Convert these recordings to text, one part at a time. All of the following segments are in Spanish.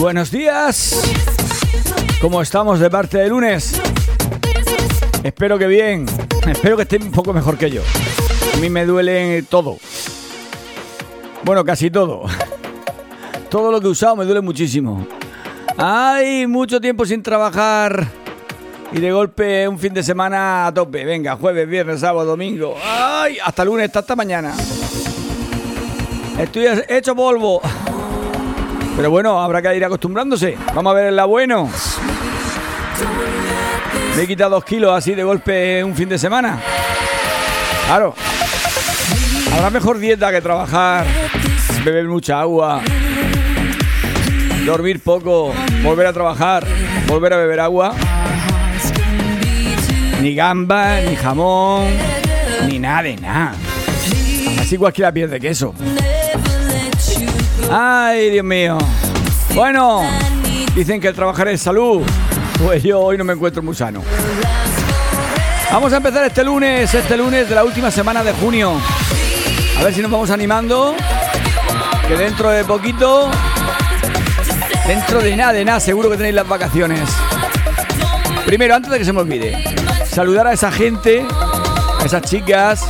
Buenos días. ¿Cómo estamos de parte de lunes? Espero que bien. Espero que estén un poco mejor que yo. A mí me duele todo. Bueno, casi todo. Todo lo que he usado me duele muchísimo. Ay, mucho tiempo sin trabajar. Y de golpe un fin de semana a tope. Venga, jueves, viernes, sábado, domingo. Ay, hasta lunes, hasta mañana. Estoy hecho polvo. Pero bueno, habrá que ir acostumbrándose. Vamos a ver el la. Me he quitado dos kilos así de golpe un fin de semana. Claro. Habrá mejor dieta que trabajar, beber mucha agua, dormir poco, volver a trabajar, volver a beber agua. Ni gamba, ni jamón, ni nada de nada. Así cualquiera pierde queso. Ay, Dios mío. Bueno, dicen que el trabajar es salud. Pues yo hoy no me encuentro muy sano. Vamos a empezar este lunes, este lunes de la última semana de junio. A ver si nos vamos animando. Que dentro de poquito, dentro de nada, de nada, seguro que tenéis las vacaciones. Primero, antes de que se me olvide, saludar a esa gente, a esas chicas,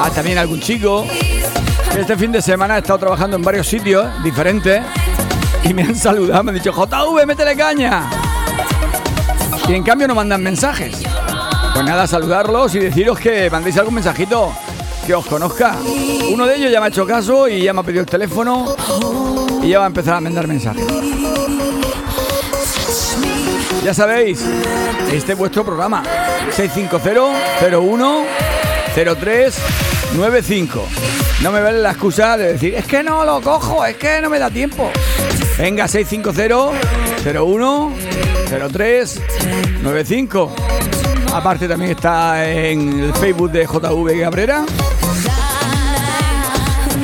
a también algún chico. Este fin de semana he estado trabajando en varios sitios diferentes y me han saludado, me han dicho, JV, métele caña. Y en cambio no mandan mensajes. Pues nada, saludarlos y deciros que mandéis algún mensajito que os conozca. Uno de ellos ya me ha hecho caso y ya me ha pedido el teléfono y ya va a empezar a mandar mensajes. Ya sabéis, este es vuestro programa. 650-01-0395. No me vale la excusa de decir, es que no lo cojo, es que no me da tiempo. Venga, 650-01-0395. Aparte también está en el Facebook de JV Cabrera.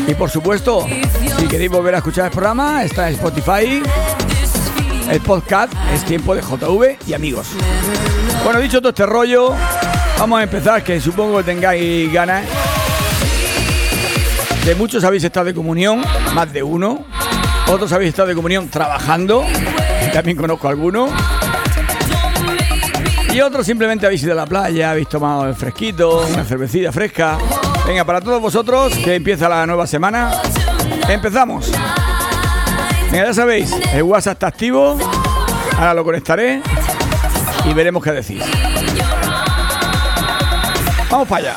Y por supuesto, si queréis volver a escuchar el programa, está en Spotify. El podcast es tiempo de JV y amigos. Bueno, dicho todo este rollo, vamos a empezar, que supongo que tengáis ganas. De muchos habéis estado de comunión, más de uno. Otros habéis estado de comunión trabajando. También conozco algunos. Y otros simplemente habéis ido a la playa, habéis tomado el fresquito, una cervecilla fresca. Venga, para todos vosotros, que empieza la nueva semana. Empezamos. Venga, ya sabéis, el WhatsApp está activo. Ahora lo conectaré y veremos qué decís. Vamos para allá.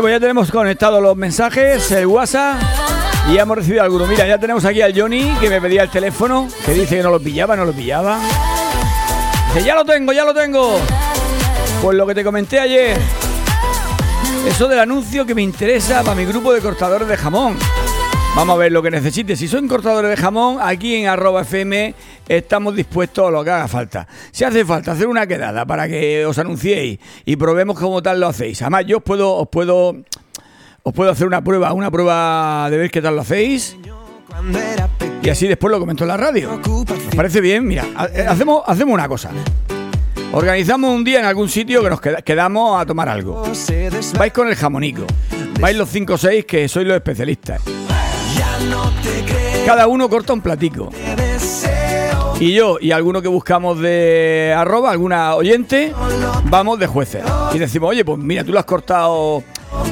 Bueno, pues ya tenemos conectados los mensajes, el WhatsApp. Y hemos recibido algunos. Mira, ya tenemos aquí al Johnny que me pedía el teléfono, que dice que no lo pillaba, no lo pillaba. Dice, ya lo tengo, ya lo tengo. Pues lo que te comenté ayer. Eso del anuncio que me interesa para mi grupo de cortadores de jamón. Vamos a ver lo que necesites. Si son cortadores de jamón, aquí en arroba FM estamos dispuestos a lo que haga falta. Si hace falta hacer una quedada para que os anunciéis y probemos cómo tal lo hacéis. Además, yo os puedo, os puedo, os puedo hacer una prueba, una prueba de ver qué tal lo hacéis. Y así después lo comento en la radio. ¿Os parece bien? Mira, eh, hacemos, hacemos una cosa. Organizamos un día en algún sitio que nos queda- quedamos a tomar algo. Vais con el jamonico. Vais los 5 o 6 que sois los especialistas. Cada uno corta un platico. Y yo y alguno que buscamos de arroba, alguna oyente, vamos de jueces. Y decimos, oye, pues mira, tú lo has cortado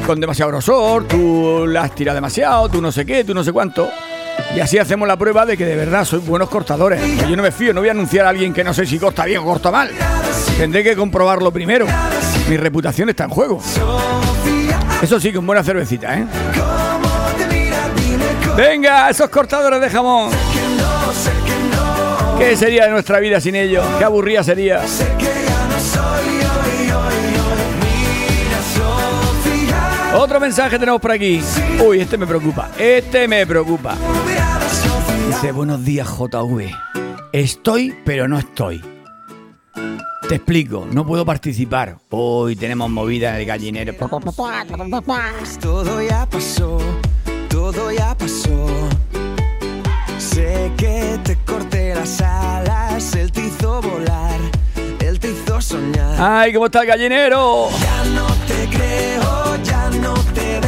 con demasiado grosor, tú lo has tirado demasiado, tú no sé qué, tú no sé cuánto. Y así hacemos la prueba de que de verdad sois buenos cortadores. Que yo no me fío, no voy a anunciar a alguien que no sé si corta bien o corta mal. Tendré que comprobarlo primero. Mi reputación está en juego. Eso sí, con buena cervecita, ¿eh? Venga, esos cortadores de jamón. ¿Qué sería de nuestra vida sin ellos? Qué aburrida sería. Otro mensaje tenemos por aquí. Uy, este me preocupa. Este me preocupa. Dice, buenos días JV. Estoy, pero no estoy. Te explico, no puedo participar. Hoy tenemos movida en el gallinero. Todo ya pasó, todo ya pasó. Sé que te corté las alas, él te hizo volar, él te hizo soñar. ¡Ay, cómo está el gallinero! Ya no te creo, ya no te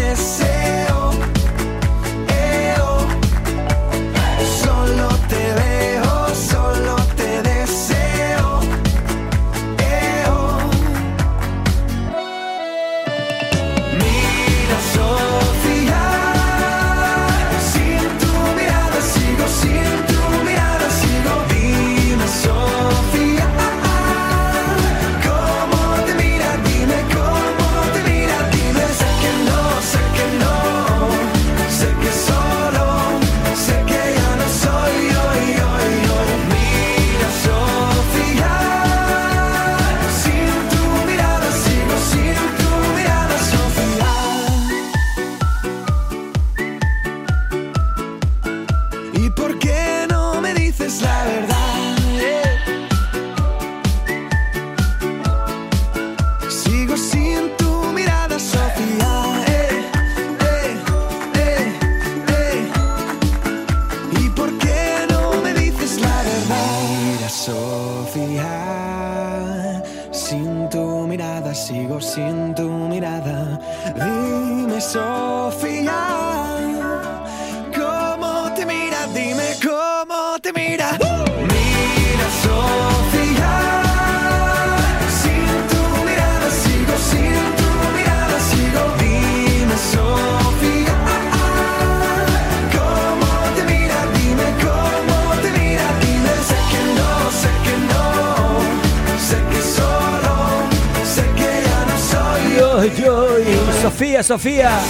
Sofía.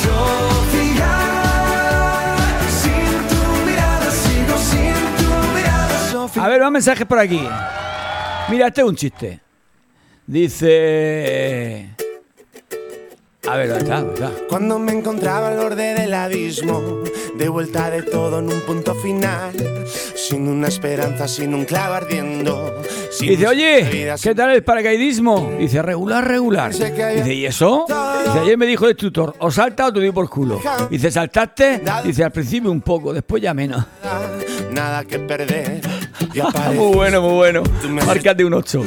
A ver, más mensajes por aquí. Mira, este es un chiste. Dice... A ver. Cuando me encontraba al borde del abismo, de vuelta de todo en un punto final, sin una esperanza, sin un clavo ardiendo. sin Dice, oye, ¿qué tal el paracaidismo? Dice, regular, regular. Dice, ¿y eso? Dice, ayer me dijo el instructor, o salta o te doy por culo. Dice, ¿saltaste? Dice, al principio un poco, después ya menos. Nada que perder. Muy bueno, muy bueno. Márcate un 8.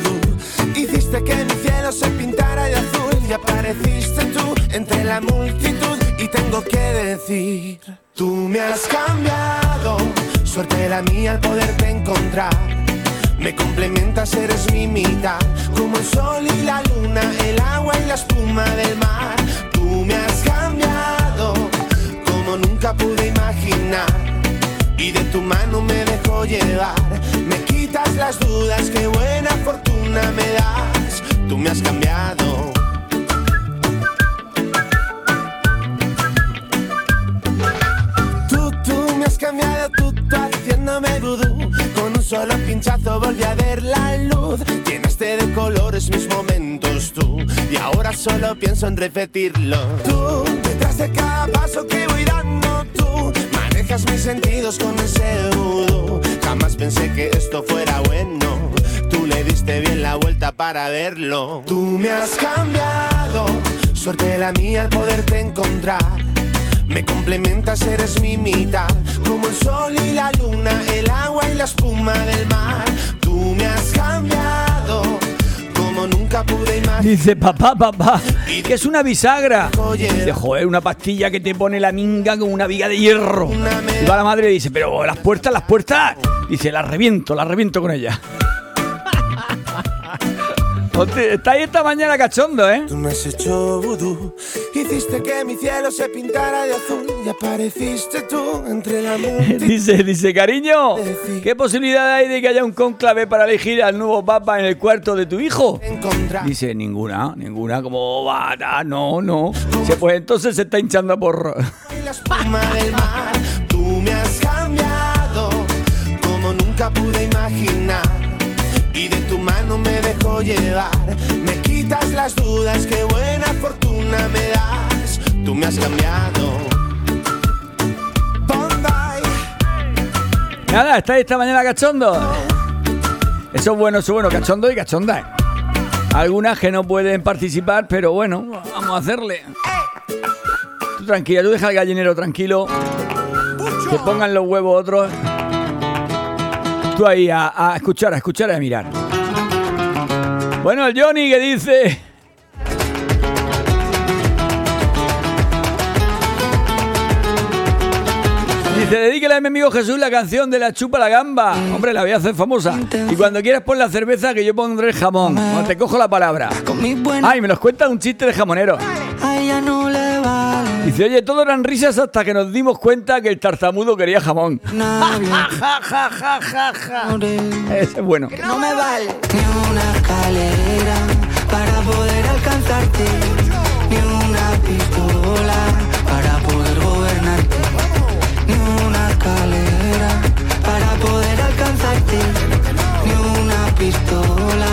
Hiciste que mi cielo se pintara de azul y apareciste tú entre la multitud y tengo que decir, tú me has cambiado, suerte la mía al poderte encontrar. Me complementas, eres mi mitad, como el sol y la luna, el agua y la espuma del mar. Tú me has cambiado, como nunca pude imaginar. Y de tu mano me dejo llevar, me quitas las dudas, qué buena fortuna me das. Tú me has cambiado. Tú, tú me has cambiado, haciéndome vudú. Con un solo pinchazo volví a ver la luz. Llenaste de colores mis momentos, tú. Y ahora solo pienso en repetirlo. Tú, detrás de cada paso que voy dando, tú. Manejas mis sentidos con ese vudú. Jamás pensé que esto fuera bueno. Tú le diste bien la vuelta para verlo. Tú me has cambiado. Suerte la mía al poderte encontrar. Me complementas, eres mi mitad, como el sol y la luna, el agua y la espuma del mar. Tú me has cambiado, como nunca pude imaginar. Dice, papá, papá, que es una bisagra. Dice, joder, una pastilla que te pone la minga con una viga de hierro. Y va la madre y dice, pero las puertas, las puertas. Dice, las reviento, las reviento con ella. Está ahí esta mañana cachondo, ¿eh? Tú me has hecho vudú, hiciste que mi cielo se pintara de azul y apareciste tú entre la multitud. Dice, dice, cariño, ¿qué posibilidad hay de que haya un conclave para elegir al nuevo papa en el cuarto de tu hijo? Encontrar Dice, ninguna, ninguna, como va, ah, no, no. Dice, pues entonces se está hinchando por... la espuma del mar. Tú me has cambiado como nunca pude imaginar. Tu mano me dejo llevar. Me quitas las dudas, qué buena fortuna me das. Tú me has cambiado. Nada, está ahí esta mañana cachondo. Eso es bueno, eso es bueno, cachondo y cachonda. ¿eh? Algunas que no pueden participar, pero bueno, vamos a hacerle. Tú tranquila, tú deja al gallinero tranquilo. Que pongan los huevos otros. Tú ahí a, a escuchar, a escuchar y a mirar. Bueno, el Johnny que dice. Dice, dedíquele a mi amigo Jesús la canción de la chupa la gamba. Hombre, la voy a hacer famosa. Y cuando quieras pon la cerveza que yo pondré el jamón. Cuando te cojo la palabra. Ay, me nos cuenta un chiste de jamonero. a ella no Dice, oye, todo eran risas hasta que nos dimos cuenta que el tartamudo quería jamón. nadie. Ja, ja, ja, ja, ja. More. Ese es bueno. No me vale ni una escalera para poder alcanzarte, ni una pistola para poder gobernarte, ni una escalera para poder alcanzarte, ni una pistola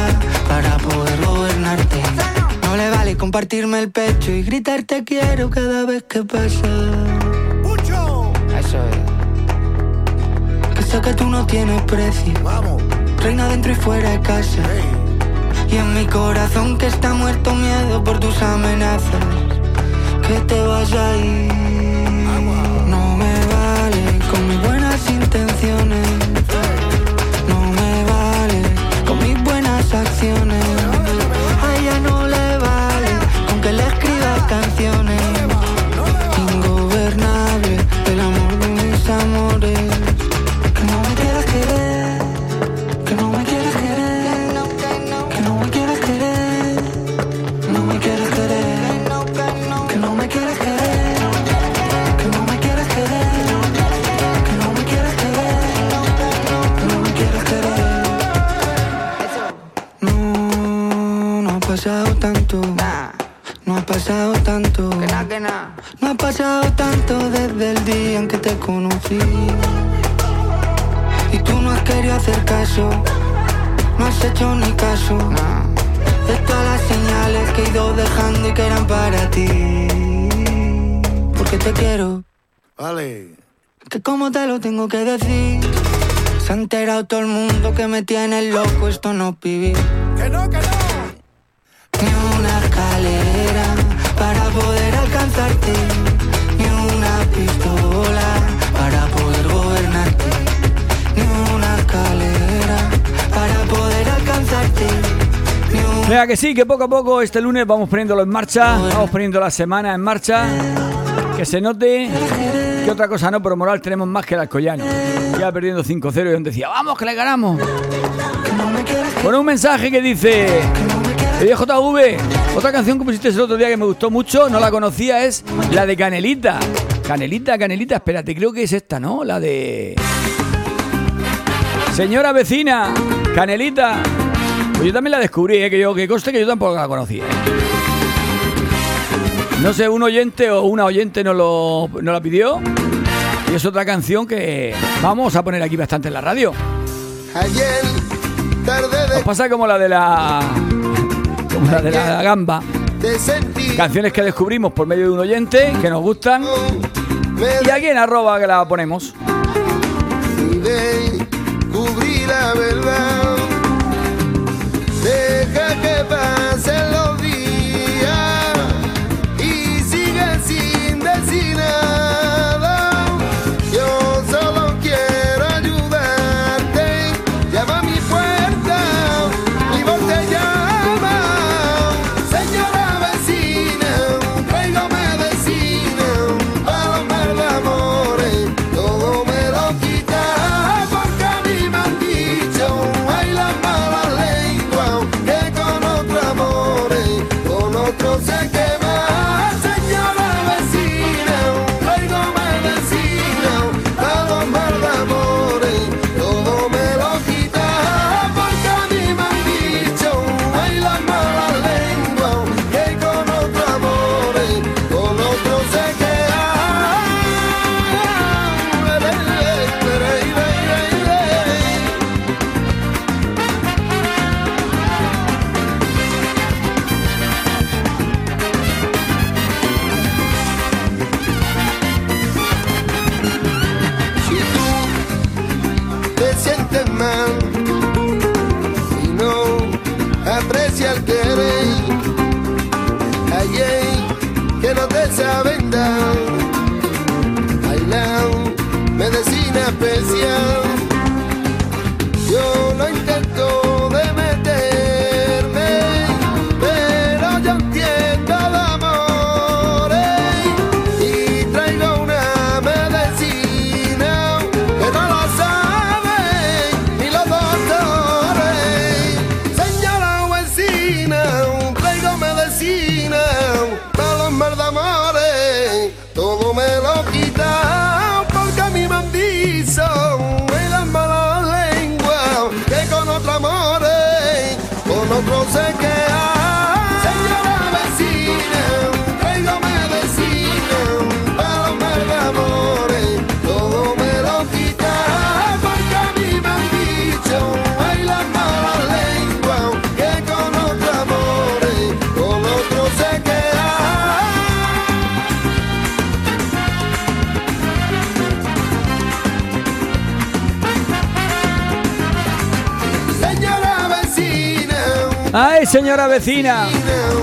para poder gobernarte. Compartirme el pecho y gritar te quiero cada vez que pasa. Eso es. Que sé que tú no tienes precio. Reina dentro y fuera de casa. Y en mi corazón que está muerto miedo por tus amenazas. Que te vas a ir. No me vale con hecho ni caso. De todas las señales que he ido dejando y que eran para ti. Porque te quiero, Vale. que como te lo tengo que decir. Se ha enterado todo el mundo que me tiene loco, esto no vivir. Que no, que que sí, que poco a poco este lunes vamos poniéndolo en marcha, vamos poniendo la semana en marcha. Que se note que otra cosa no, pero moral tenemos más que el Alcoyano. Ya perdiendo 5-0 y donde decía, vamos, que le ganamos. Con un mensaje que dice... Oye, JV, otra canción que pusiste el otro día que me gustó mucho, no la conocía, es la de Canelita. Canelita, Canelita, espérate, creo que es esta, ¿no? La de... Señora vecina, Canelita. Pues yo también la descubrí, ¿eh? que yo que coste que yo tampoco la conocía. ¿eh? No sé, un oyente o una oyente nos, lo, nos la pidió. Y es otra canción que vamos a poner aquí bastante en la radio. Ayer, tarde Nos pasa como la de la. Como la de la gamba. de. Canciones que descubrimos por medio de un oyente que nos gustan. Y aquí en arroba que la ponemos. descubrí la verdad. Deja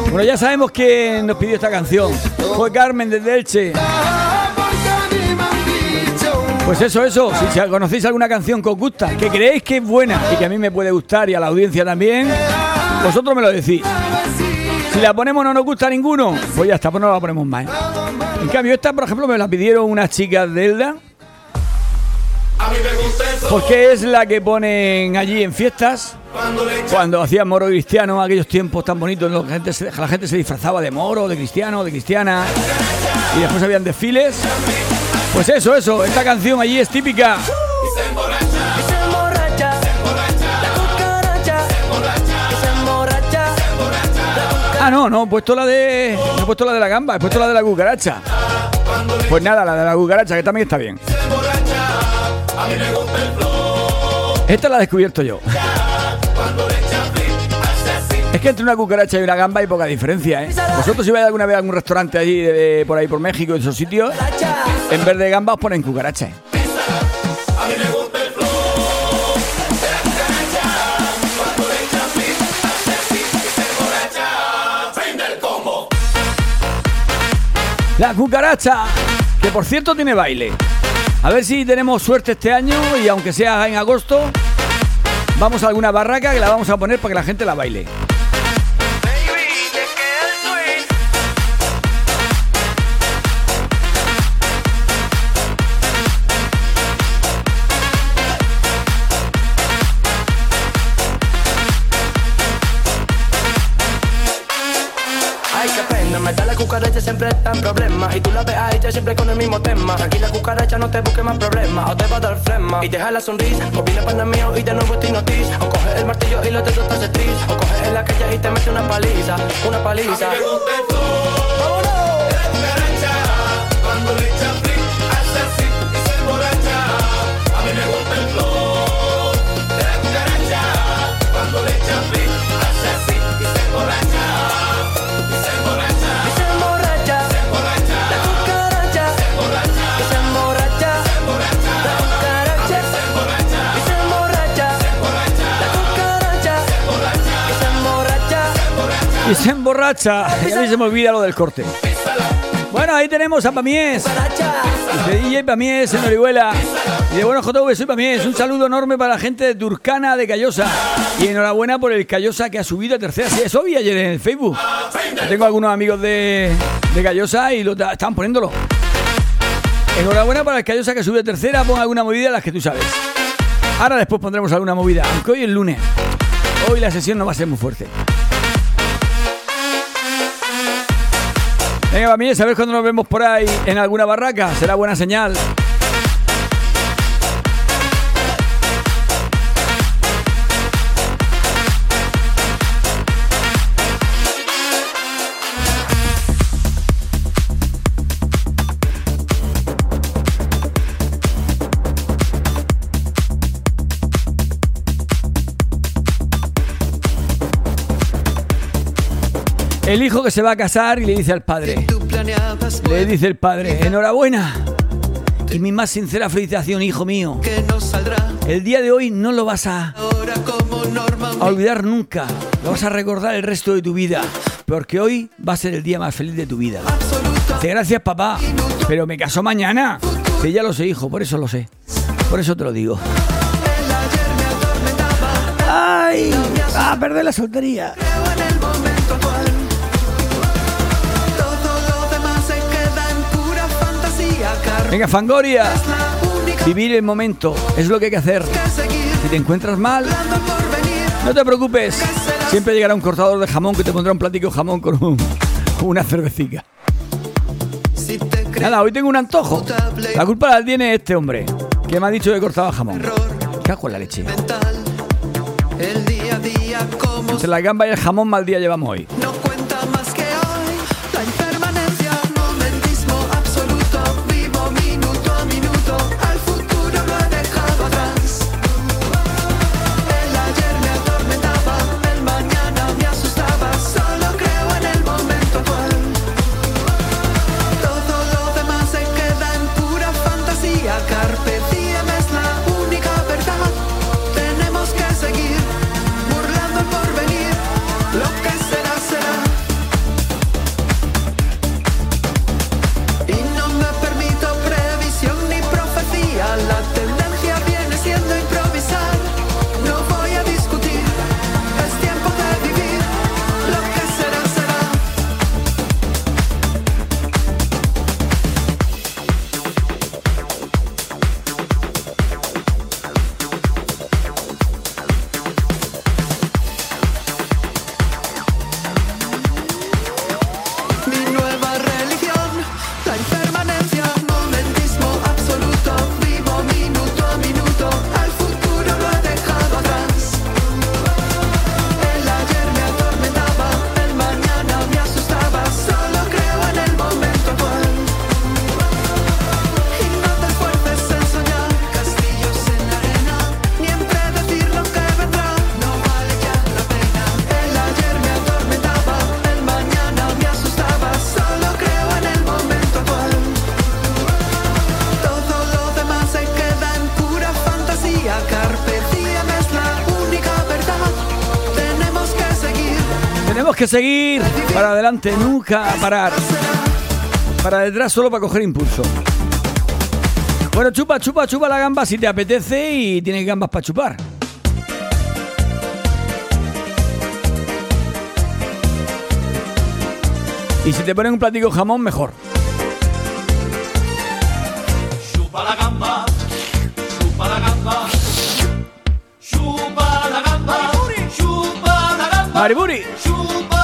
Bueno, ya sabemos quién nos pidió esta canción. Fue Carmen de Elche. porque a mí me han dicho Pues eso, eso. Si conocéis alguna canción que os gusta, que creéis que es buena y que a mí me puede gustar y a la audiencia también, vosotros me lo decís. Si la ponemos no nos gusta ninguno, pues ya está, pues no la ponemos más. En cambio, esta, por ejemplo, me la pidieron unas chicas de Elda. Porque es la que ponen allí en fiestas. Cuando hacían moro cristiano, aquellos tiempos tan bonitos, en la gente, se, disfrazaba de moro, de cristiano, de cristiana. Y después habían desfiles. Pues eso, eso, esta canción allí es típica. Ah, no, no, he puesto la de. No he puesto la de la gamba, he puesto la de la cucaracha. Pues nada, la de la cucaracha, que también está bien. Esta la he descubierto yo. Es que entre una cucaracha y una gamba hay poca diferencia, ¿eh? Vosotros si vais alguna vez a algún restaurante allí por ahí por México, en esos sitios, en vez de gamba os ponen cucaracha. ¿eh? La cucaracha, que por cierto tiene baile. A ver si tenemos suerte este año y aunque sea en agosto, vamos a alguna barraca que la vamos a poner para que la gente la baile. Me da la cucaracha siempre está en problemas. Y tú la ves a ella siempre con el mismo tema. Tranquila, cucaracha, no te busques más problemas. O te va a dar flema y deja la sonrisa. O viene para mío y de nuevo te noticia. O coge el martillo y los dedos te hace. O coge el aquella y te mete una paliza. Una paliza. Cuando Y se emborracha. Y a mí se me olvida lo del corte. Bueno, ahí tenemos a Pamies. De DJ Pamies en Orihuela. Y de bueno JV, soy Pamies. Un saludo enorme para la gente de Turcana de Callosa. Y enhorabuena por el Callosa que ha subido a tercera. Sí, eso vi ayer en el Facebook. Yo tengo algunos amigos de, de Callosa y lo estaban poniéndolo. Enhorabuena para el Callosa que subió a tercera. Pon alguna movida las que tú sabes. Ahora después pondremos alguna movida. Aunque hoy es lunes. Hoy la sesión no va a ser muy fuerte. Venga, Pamies, a ver cuando nos vemos por ahí en alguna barraca. Será buena señal. El hijo que se va a casar y le dice al padre. Le dice el padre, enhorabuena. Y mi más sincera felicitación, hijo mío. que no saldrá El día de hoy no lo vas a, a olvidar nunca. Lo vas a recordar el resto de tu vida. Porque hoy va a ser el día más feliz de tu vida. Dice, gracias papá. Pero me caso mañana. Sí, ya lo sé, hijo, por eso lo sé. Por eso te lo digo. ¡Ay! ¡Va a perder la soltería! Venga, Fangoria. Vivir el momento es lo que hay que hacer. Si te encuentras mal, no te preocupes. Siempre llegará un cortador de jamón que te pondrá un platico de jamón con, un- con una cervecita. Nada, hoy tengo un antojo. La culpa la tiene este hombre, que me ha dicho que cortaba jamón. Cago en la leche. Entre la gamba y el jamón mal día llevamos hoy. Que seguir para adelante, nunca parar. Para detrás solo para coger impulso. Bueno, chupa, chupa, chupa la gamba si te apetece y tienes gambas para chupar. Y si te ponen un platico jamón, mejor. Chupa la gamba, chupa la gamba, chupa la gamba, chupa la gamba, Mariburi. chupa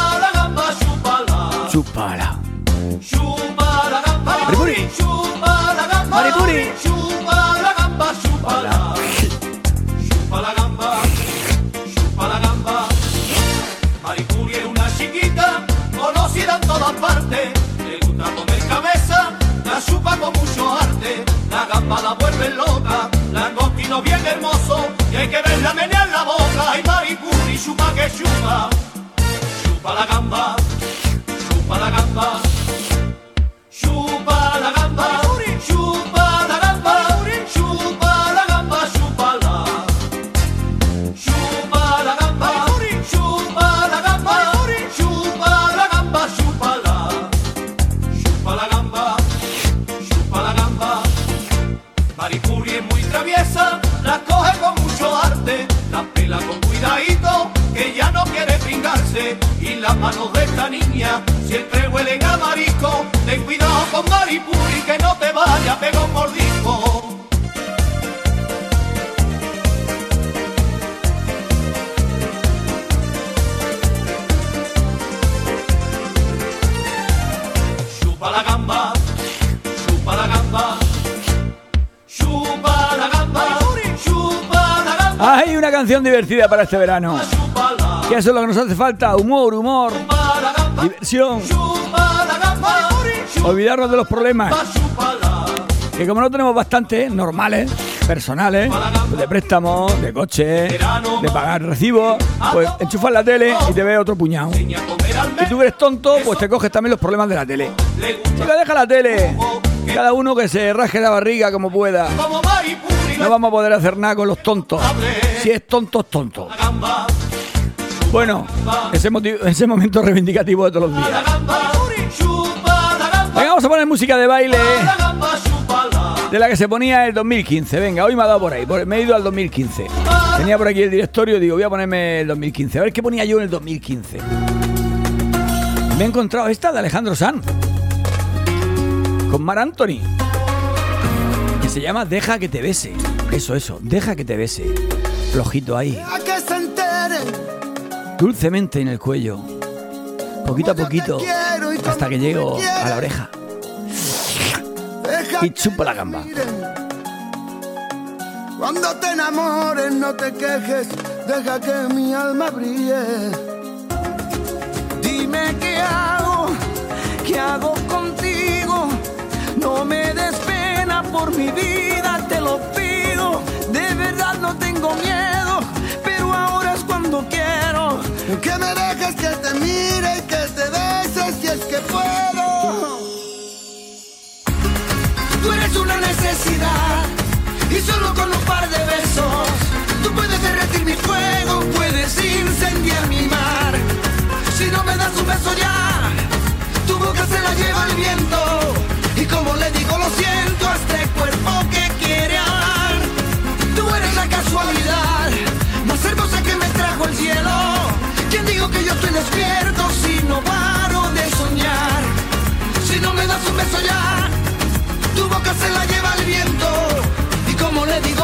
la gamba la vuelve loca, langostino bien hermoso, y hay que verla menear la boca, ay Maripuri, chupa que chupa, chupa la gamba, Ten cuidado con Maripuri, que no te vaya a pegar un mordisco. Chupa la gamba, chupa la gamba, chupa la gamba, chupa la gamba, Hay una canción divertida para este verano. Que eso es lo que nos hace falta. Humor, humor, chupa la gamba, diversión. Olvidarnos de los problemas. Que como no tenemos bastante, normales, personales, de préstamos, de coche, de pagar recibos, pues enchufas la tele y te ves otro puñado. Si tú eres tonto, pues te coges también los problemas de la tele. Chica, deja la tele. Cada uno que se rasque la barriga como pueda. No vamos a poder hacer nada con los tontos. Si es tonto, es tonto. Bueno, ese, moti- ese momento reivindicativo de todos los días. Venga, vamos a poner música de baile de la que se ponía el 2015. Venga, hoy me ha dado por ahí. me he ido al 2015. Tenía por aquí el directorio, digo, voy a ponerme el 2015. A ver qué ponía yo en el 2015. Me he encontrado esta de Alejandro Sanz. Con Mar Anthony. Que se llama Deja que te bese. Eso, eso. Deja que te bese. Flojito ahí. Dulcemente en el cuello. Poquito a poquito. Hasta que llego a la oreja. Y chupa la gamba. Cuando te enamores no te quejes, deja que mi alma brille. Dime qué hago, qué hago contigo. No me des pena por mi vida, te lo pido. De verdad no tengo miedo, cuando quiero. Que me dejes que te mire y que te beses si es que puedo. Tú eres una necesidad y solo con un par de besos tú puedes derretir mi fuego, puedes incendiar mi mar. Si no me das un beso ya, tu boca se la lleva el viento y como le digo lo siento a este cuerpo que quiere amar. Tú eres la casualidad despierto si no paro de soñar? Si no me das un beso ya, tu boca se la lleva el viento. Y como le digo,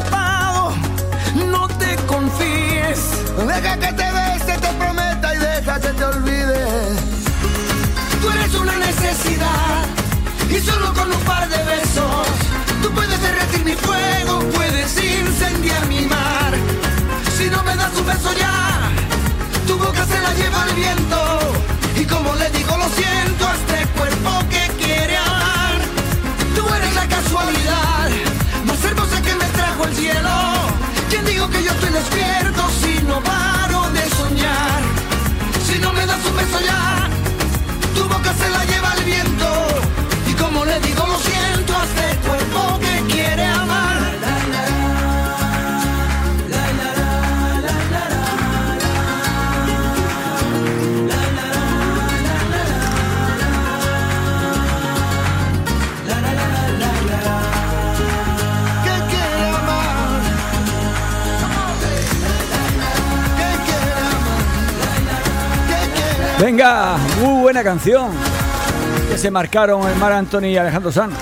Deja que te bese, te prometa y deja que te olvide. Tú eres una necesidad y solo con un par de besos tú puedes derretir mi fuego, puedes incendiar mi mar. Si no me das un beso ya, tu boca se la lleva el viento y como le digo lo siento a este cuerpo que quiere amar. Tú eres la casualidad más hermosa que me trajo el cielo. ¿Quién digo que yo estoy despierto de soñar. Si no me das un beso ya, tu boca se la lleva el viento. Y como le digo, lo siento a este cuerpo que quiere amar. Venga, muy buena canción. Que se marcaron el Mar Anthony y Alejandro Sanz.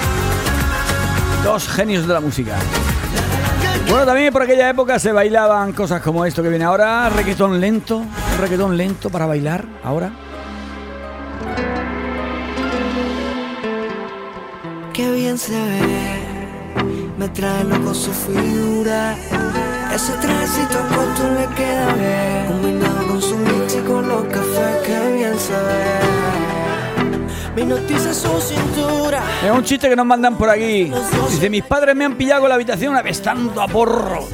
Dos genios de la música. Bueno, también por aquella época se bailaban cosas como esto que viene ahora. Reggaetón lento. Un reggaetón lento para bailar ahora. Qué bien se ve, me trae loco su figura. Ese trajecito corto le queda bien, combinado con su con los cafés, qué bien. Me noticia su cintura. Es un chiste que nos mandan por aquí. Dice, mis padres me han pillado con la habitación avestando a porro.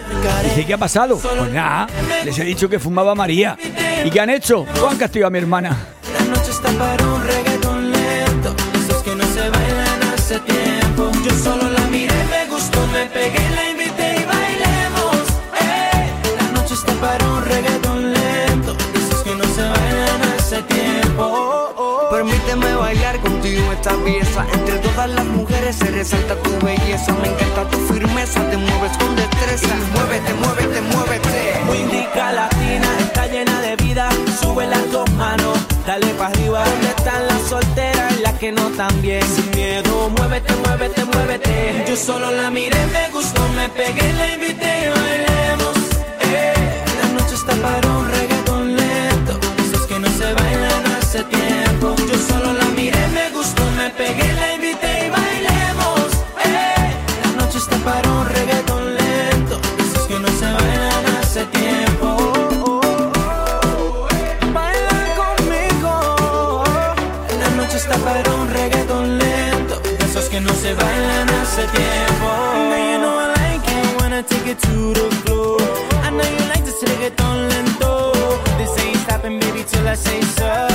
Dice, ¿qué ha pasado? Pues nada, les he dicho que fumaba María. ¿Y qué han hecho? Pues han castigado a mi hermana. La noche está para un reggaetón lento, esos que no se bailan hace tiempo. Yo solo la miré, me gustó, me pegué, la hace. Permíteme bailar contigo esta pieza. Entre todas las mujeres se resalta tu belleza. Me encanta tu firmeza, te mueves con destreza. Muévete, muévete, muévete. Muy indica latina, está llena de vida. Sube las dos manos, dale para arriba. ¿Dónde están las solteras y las que no bien? Sin miedo, muévete, muévete, muévete. Yo solo la miré, me gustó, me pegué, la invité y bailemos. Eh, la noche está para hace tiempo. Yo solo la miré, me gustó, me pegué, la invité y bailemos. Eh, la noche está para un reggaetón lento. Esos que no se bailan hace tiempo. Baila conmigo. La noche está para un reggaetón lento. Esos que no se bailan hace tiempo. Now you know I like it when I take it to the floor. I know you like this reggaeton lento. This ain't stopping, baby, till I say so.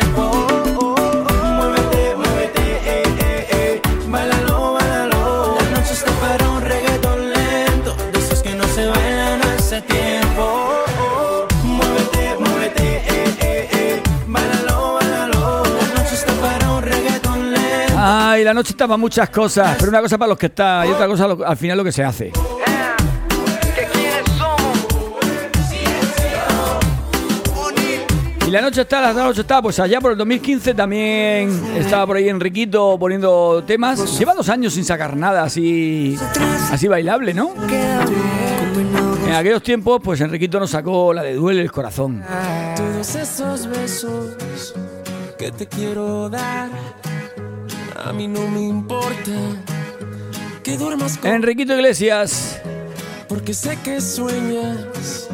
La noche está muchas cosas, pero una cosa para los que está y otra cosa al final lo que se hace. Y la noche está, la noche está, pues allá por el 2015 también estaba por ahí Enriquito poniendo temas. Lleva dos años sin sacar nada así, así bailable, ¿no? En aquellos tiempos, pues Enriquito nos sacó la de Duele el Corazón. Todos esos besos que te quiero dar, a mí no me importa que duermas con Enriquito Iglesias. porque sé que sueñas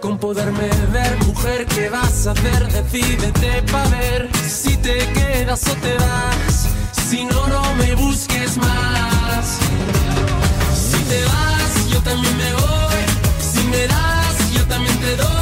con poderme ver, mujer, ¿qué vas a hacer? Decídete pa' ver si te quedas o te vas. Si no, no me busques más. Si te vas, yo también me voy. Si me das, yo también te doy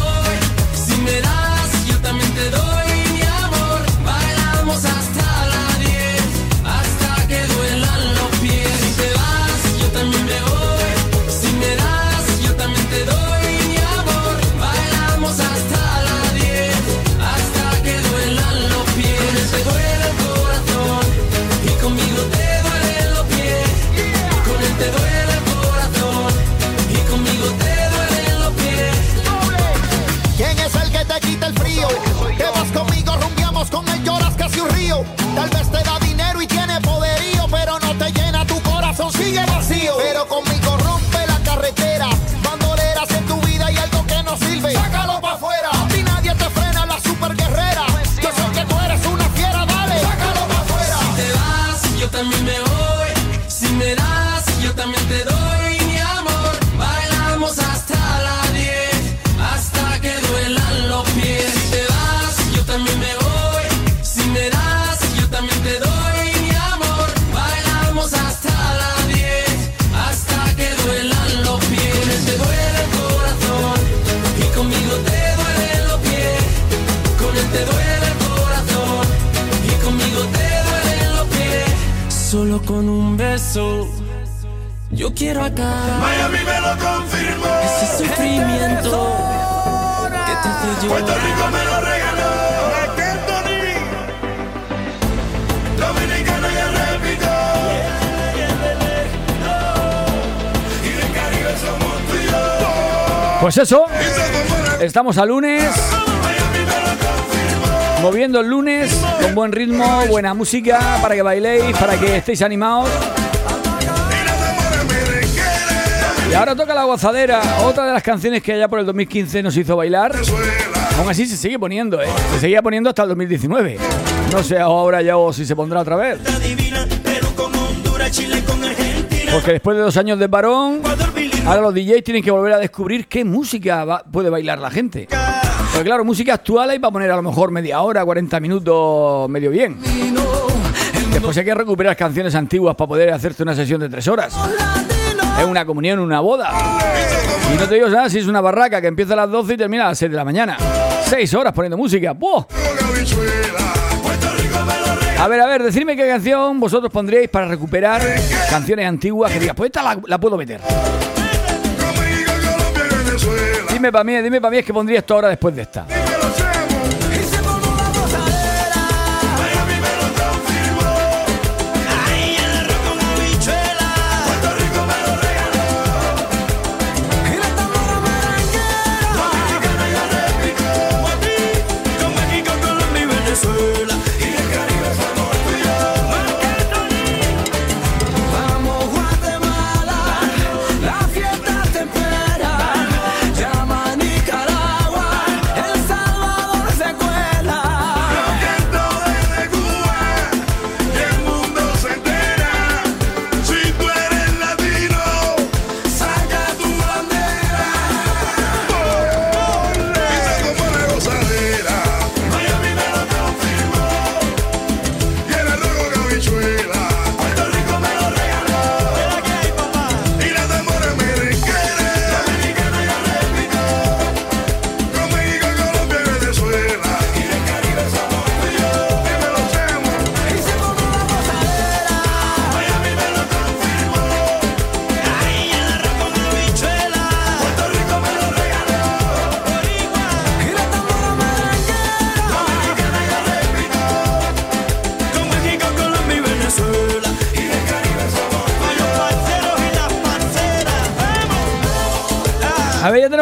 Estamos a lunes, moviendo el lunes, con buen ritmo, buena música, para que bailéis, para que estéis animados. Y ahora toca la gozadera, otra de las canciones que allá por el 2015 nos hizo bailar. Aún así se sigue poniendo, ¿eh? Se seguía poniendo hasta el 2019. No sé ahora ya o si se pondrá otra vez. Porque después de dos años de varón, ahora los DJs tienen que volver a descubrir qué música puede bailar la gente. Porque claro, música actual hay para poner a lo mejor media hora, 40 minutos, medio bien. Después hay que recuperar canciones antiguas para poder hacerte una sesión de tres horas. Es una comunión, una boda. Y no te digo nada si es una barraca que empieza a las 12 y termina a las 6 de la mañana. Seis horas poniendo música. ¡Buah! A ver, a ver, decidme qué canción vosotros pondríais para recuperar canciones antiguas que digas, pues esta la puedo meter. Dime para mí, dime para mí es que pondría esto ahora después de esta.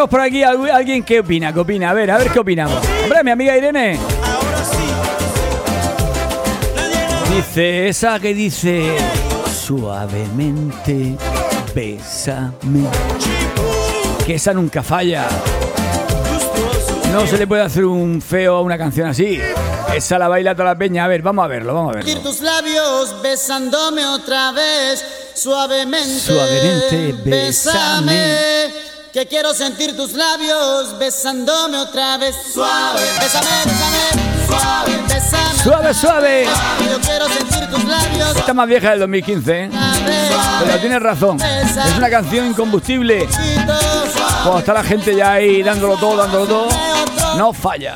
Tenemos por aquí algu- alguien que opina, que opina. A ver, a ver qué opinamos. Hombre, mi amiga Irene. Dice, esa que dice suavemente, bésame. Que esa nunca falla. No se le puede hacer un feo a una canción así. Esa la baila toda la peña. A ver, vamos a verlo, vamos a verlo. Tus labios besándome otra vez, suavemente. Suavemente, bésame. Que quiero sentir tus labios besándome otra vez, suave. Bésame, bésame, suave, bésame. Suave, suave. Yo quiero sentir tus labios Esta más vieja del 2015, ¿eh? Pero tienes razón. Es una canción incombustible. Cuando está la gente ya ahí dándolo todo, dándolo todo, no falla.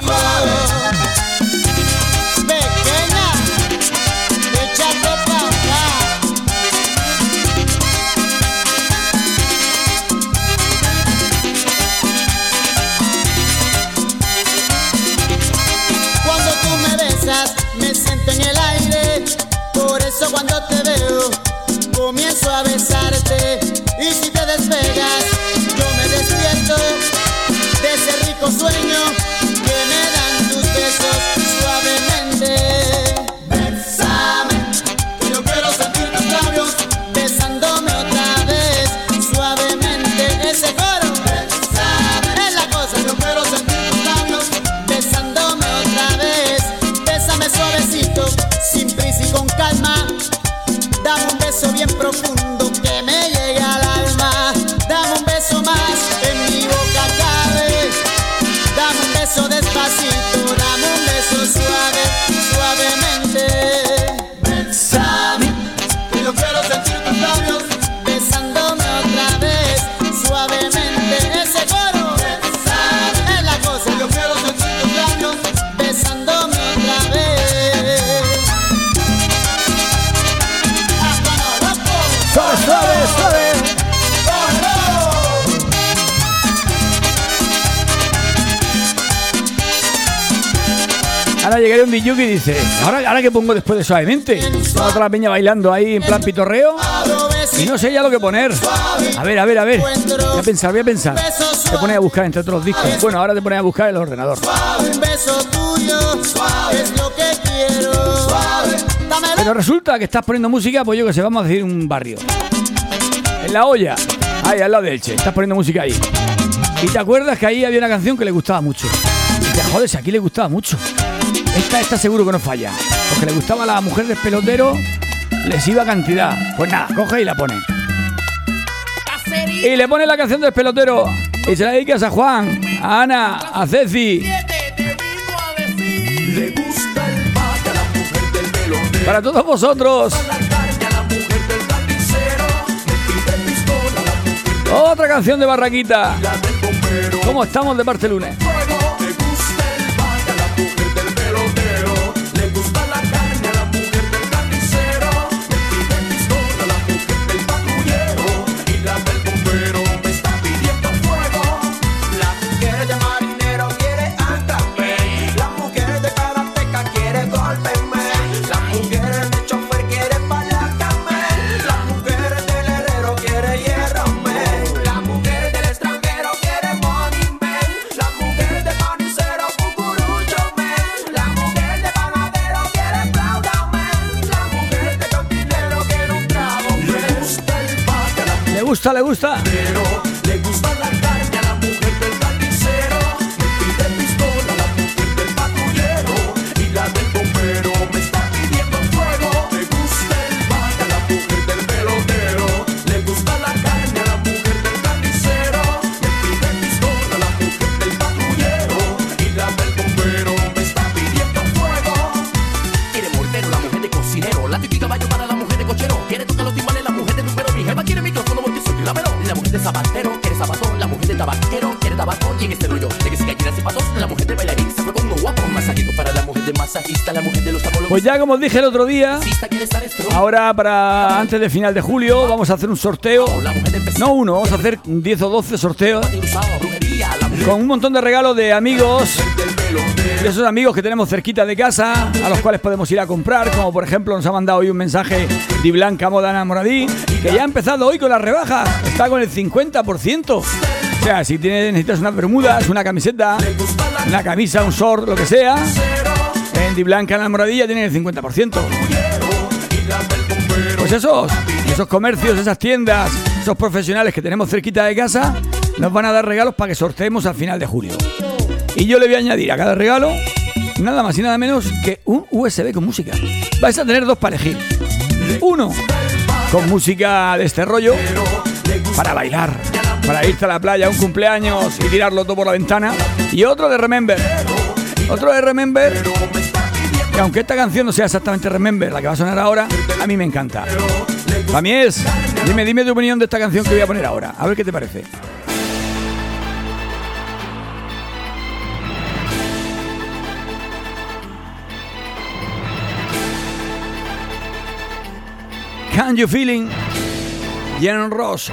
Ahora llegaré un DJ y dice, ahora, ahora que pongo después de suavemente, Toda otra la peña bailando ahí en plan pitorreo y no sé ya lo que poner. A ver, a ver, a ver. Voy a pensar, voy a pensar. Te pones a buscar entre otros discos. Bueno, ahora te pones a buscar el ordenador. Pero resulta que estás poniendo música, pues yo que sé, vamos a decir un barrio. En la olla, ahí al lado de Elche, estás poniendo música ahí. Y te acuerdas que ahí había una canción que le gustaba mucho. Y te joder, si aquí le gustaba mucho. Esta, esta seguro que no falla. Porque le gustaba a la mujer del pelotero, les iba cantidad. Pues nada, coge y la pone. Y le pone la canción del pelotero. Y se la dedicas a Juan, a Ana, a Ceci. Le gusta el bate a la mujer del pelotero, Para todos vosotros. Otra canción de Barraquita. ¿Cómo estamos de parte lunes? Gusta, le gusta? Pues ya como os dije el otro día, ahora para antes de final de julio vamos a hacer un sorteo. No uno, vamos a hacer 10 o 12 sorteos con un montón de regalos de amigos. De esos amigos que tenemos cerquita de casa, a los cuales podemos ir a comprar, como por ejemplo nos ha mandado hoy un mensaje de Blanca Modana Moradí, que ya ha empezado hoy con las rebajas, está con el 50%. O sea, si tienes, necesitas unas bermudas, una camiseta, una camisa, un short, lo que sea, en Di Blanca Moradilla tienen el 50%. Pues esos, esos comercios, esas tiendas, esos profesionales que tenemos cerquita de casa, nos van a dar regalos para que sorteemos al final de julio. Y yo le voy a añadir a cada regalo nada más y nada menos que un USB con música. Vais a tener dos para. Uno con música de este rollo para bailar, para irte a la playa a un cumpleaños y tirarlo todo por la ventana. Y otro de Remember. Otro de Remember. Que aunque esta canción no sea exactamente Remember, la que va a sonar ahora, a mí me encanta. Para mí es. Dime, dime tu opinión de esta canción que voy a poner ahora. A ver qué te parece. Can You Feeling? Jen Ross.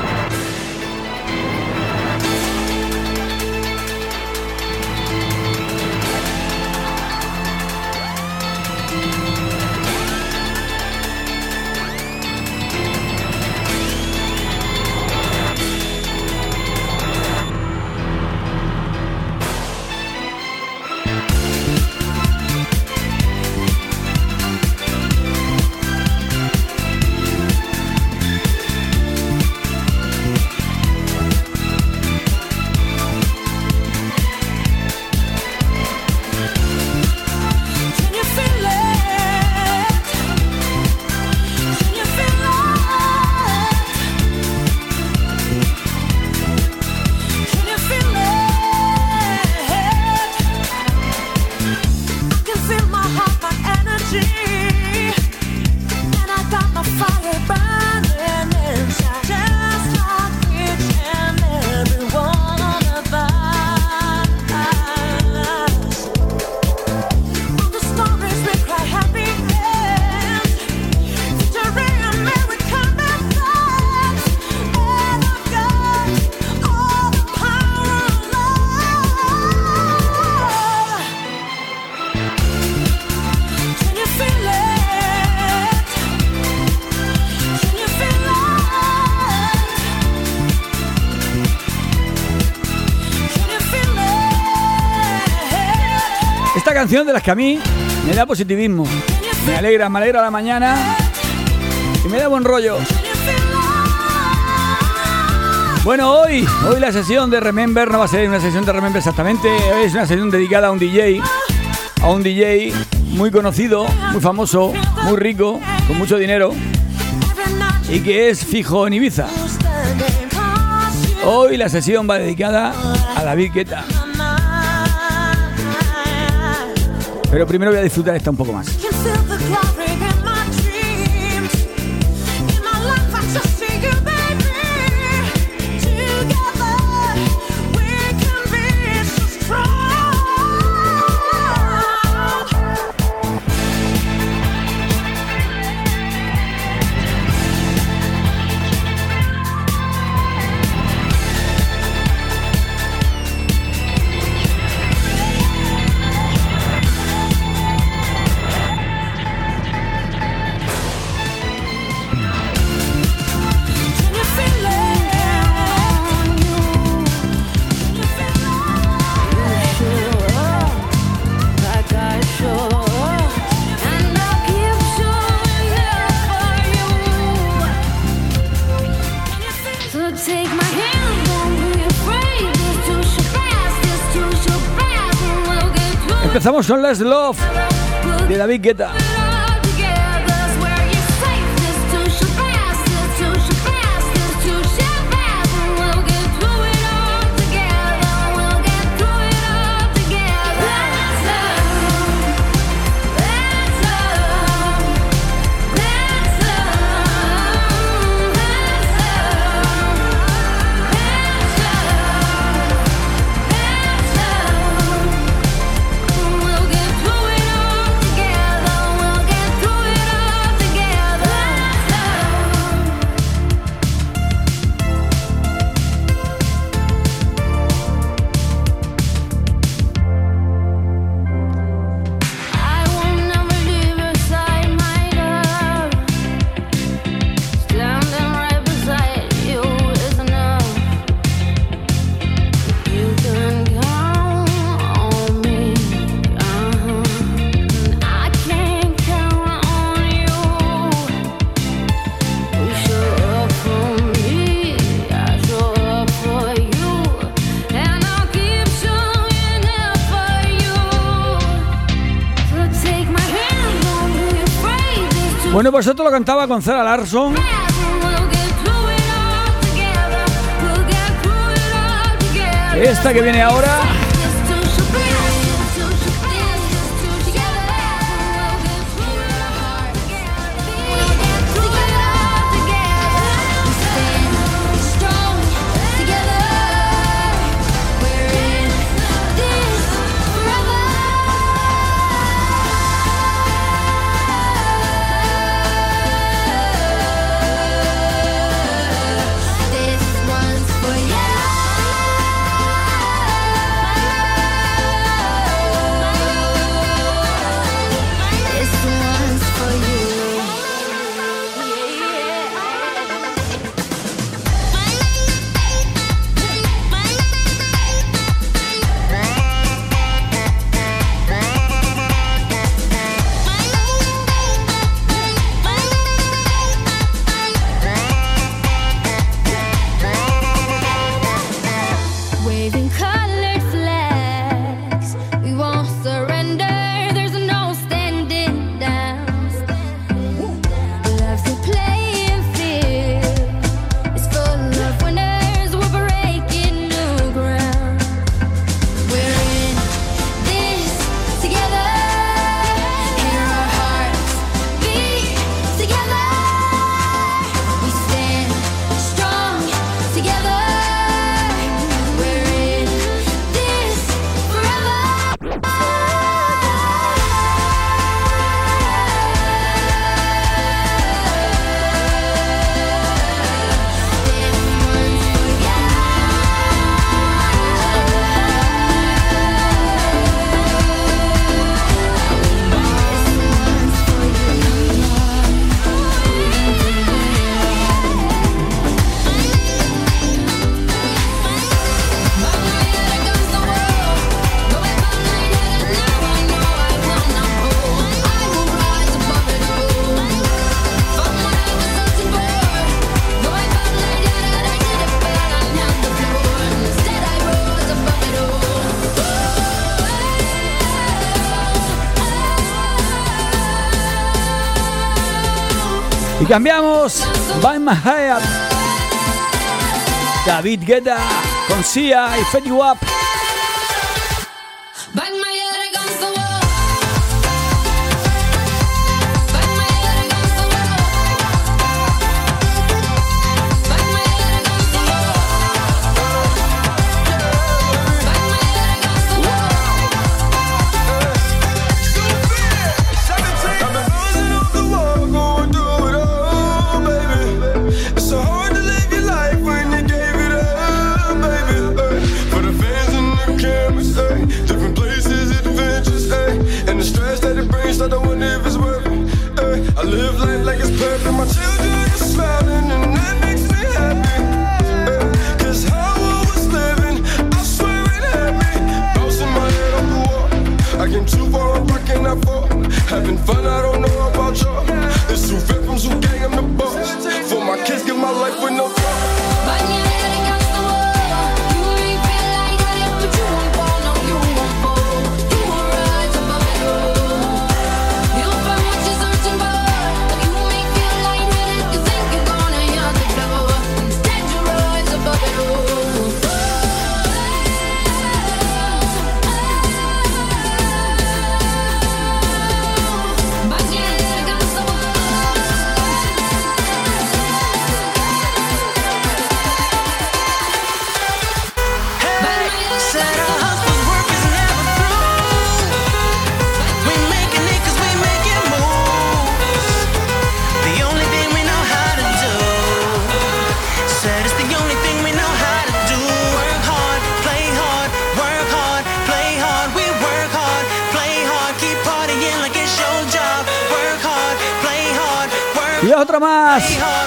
Canción de las que a mí me da positivismo. Me alegra, me alegra la mañana y me da buen rollo. Bueno, hoy, hoy la sesión de Remember no va a ser una sesión de Remember exactamente, es una sesión dedicada a un DJ, a un DJ muy conocido, muy famoso, muy rico, con mucho dinero y que es fijo en Ibiza. Hoy la sesión va dedicada a David Guetta, pero primero voy a disfrutar esta un poco más. Con Last Love de David Guetta. pues esto lo cantaba con Zara Larson. Esta que viene ahora cambiamos. By My David Guetta con Sia y Fetty Wap.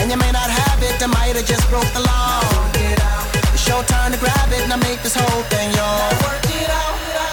And you may not have it, I might have just broke the law. Work it out. It's your turn to grab it and I make this whole thing yours. Now work it out.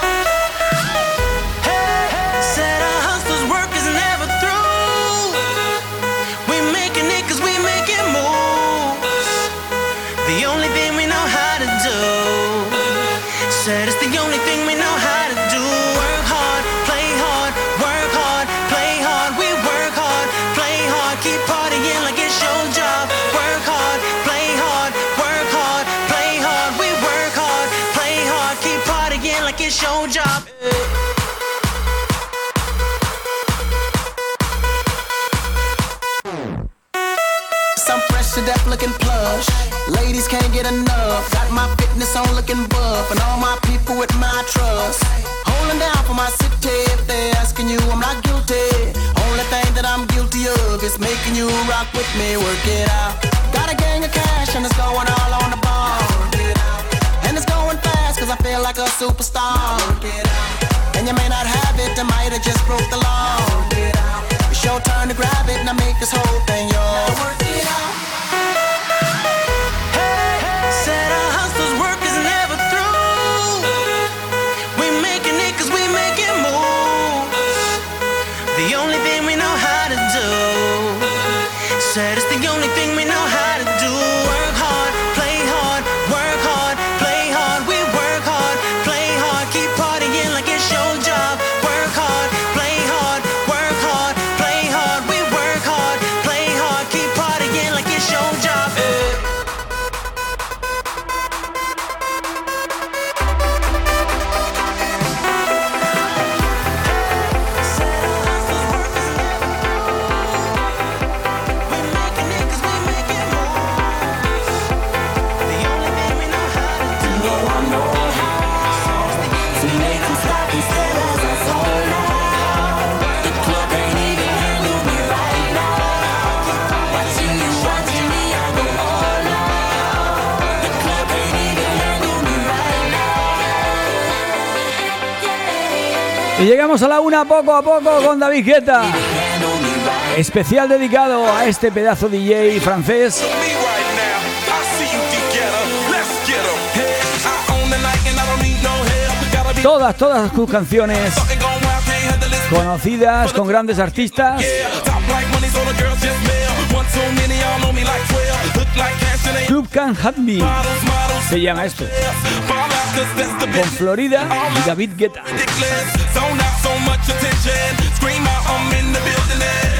get enough. Got my fitness on looking buff, and all my people with my trust. Holding down for my city. If they're asking you, I'm not guilty. Only thing that I'm guilty of is making you rock with me. Work it out. Llegamos a la una poco a poco con David Guetta. Especial dedicado a este pedazo DJ francés. Todas, todas sus canciones conocidas con grandes artistas. Club Can Have Me se llama esto. Con Florida y David Guetta. So not so much attention. Scream out, I'm in the building.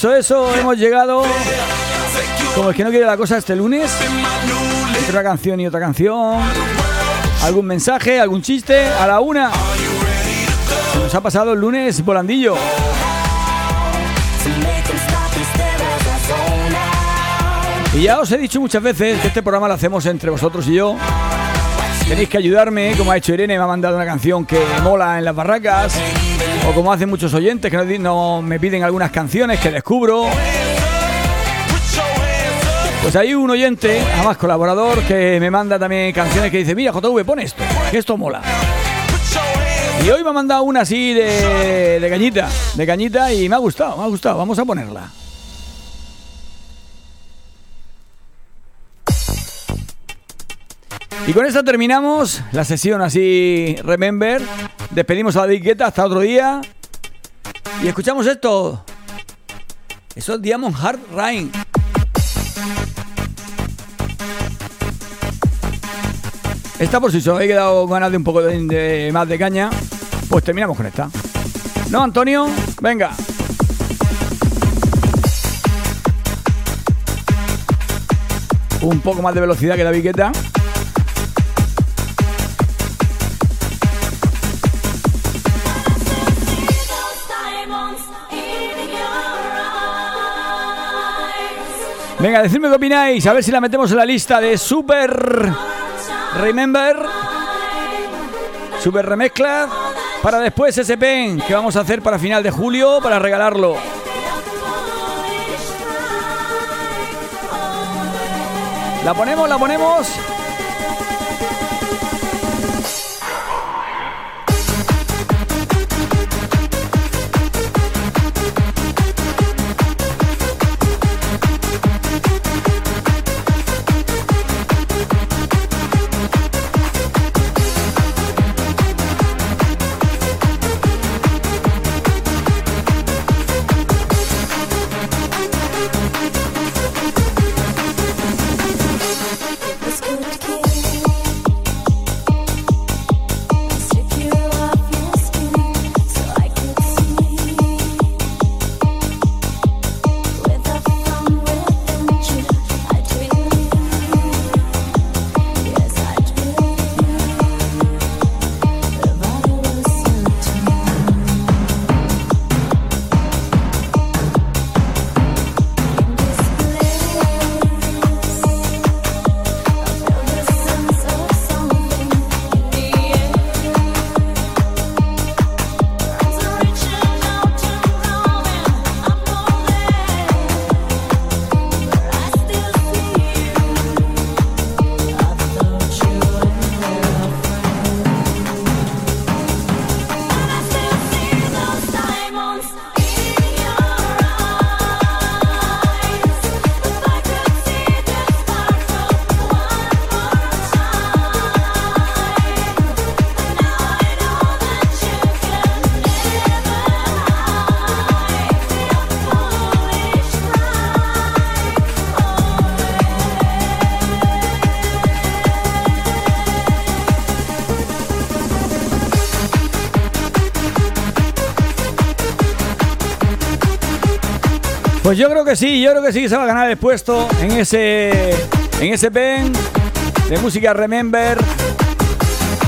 Eso, eso, hemos llegado. Como es que no quiere la cosa este lunes. Otra canción y otra canción. Algún mensaje, algún chiste. A la una. Nos ha pasado el lunes volandillo. Y ya os he dicho muchas veces que este programa lo hacemos entre vosotros y yo. Tenéis que ayudarme, como ha hecho Irene, me ha mandado una canción que mola en las barracas. O como hacen muchos oyentes que no, me piden algunas canciones que descubro. Pues hay un oyente, además colaborador, que me manda también canciones que dice, mira JV, pon esto, que esto mola. Y hoy me ha mandado una así de cañita, de cañita y me ha gustado, me ha gustado, vamos a ponerla. Y con esta terminamos la sesión así, remember. Despedimos a la Guetta hasta otro día. Y escuchamos esto. Eso es Diamond Heart Rain. Esta por si os habéis quedado ganas de un poco de- más de caña, pues terminamos con esta. ¿No, Antonio? Venga. Un poco más de velocidad que la biqueta. Venga, decidme qué opináis, a ver si la metemos en la lista de Super Remember, Super Remezcla, para después ese pen que vamos a hacer para final de julio para regalarlo. La ponemos, la ponemos. Pues yo creo que sí, yo creo que sí se va a ganar el puesto en ese en ese pen de música Remember,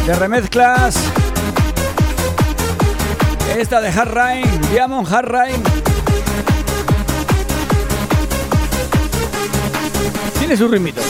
de remezclas. Esta de Hard Rain, Diamond Hard Rain. Tiene su ritmito.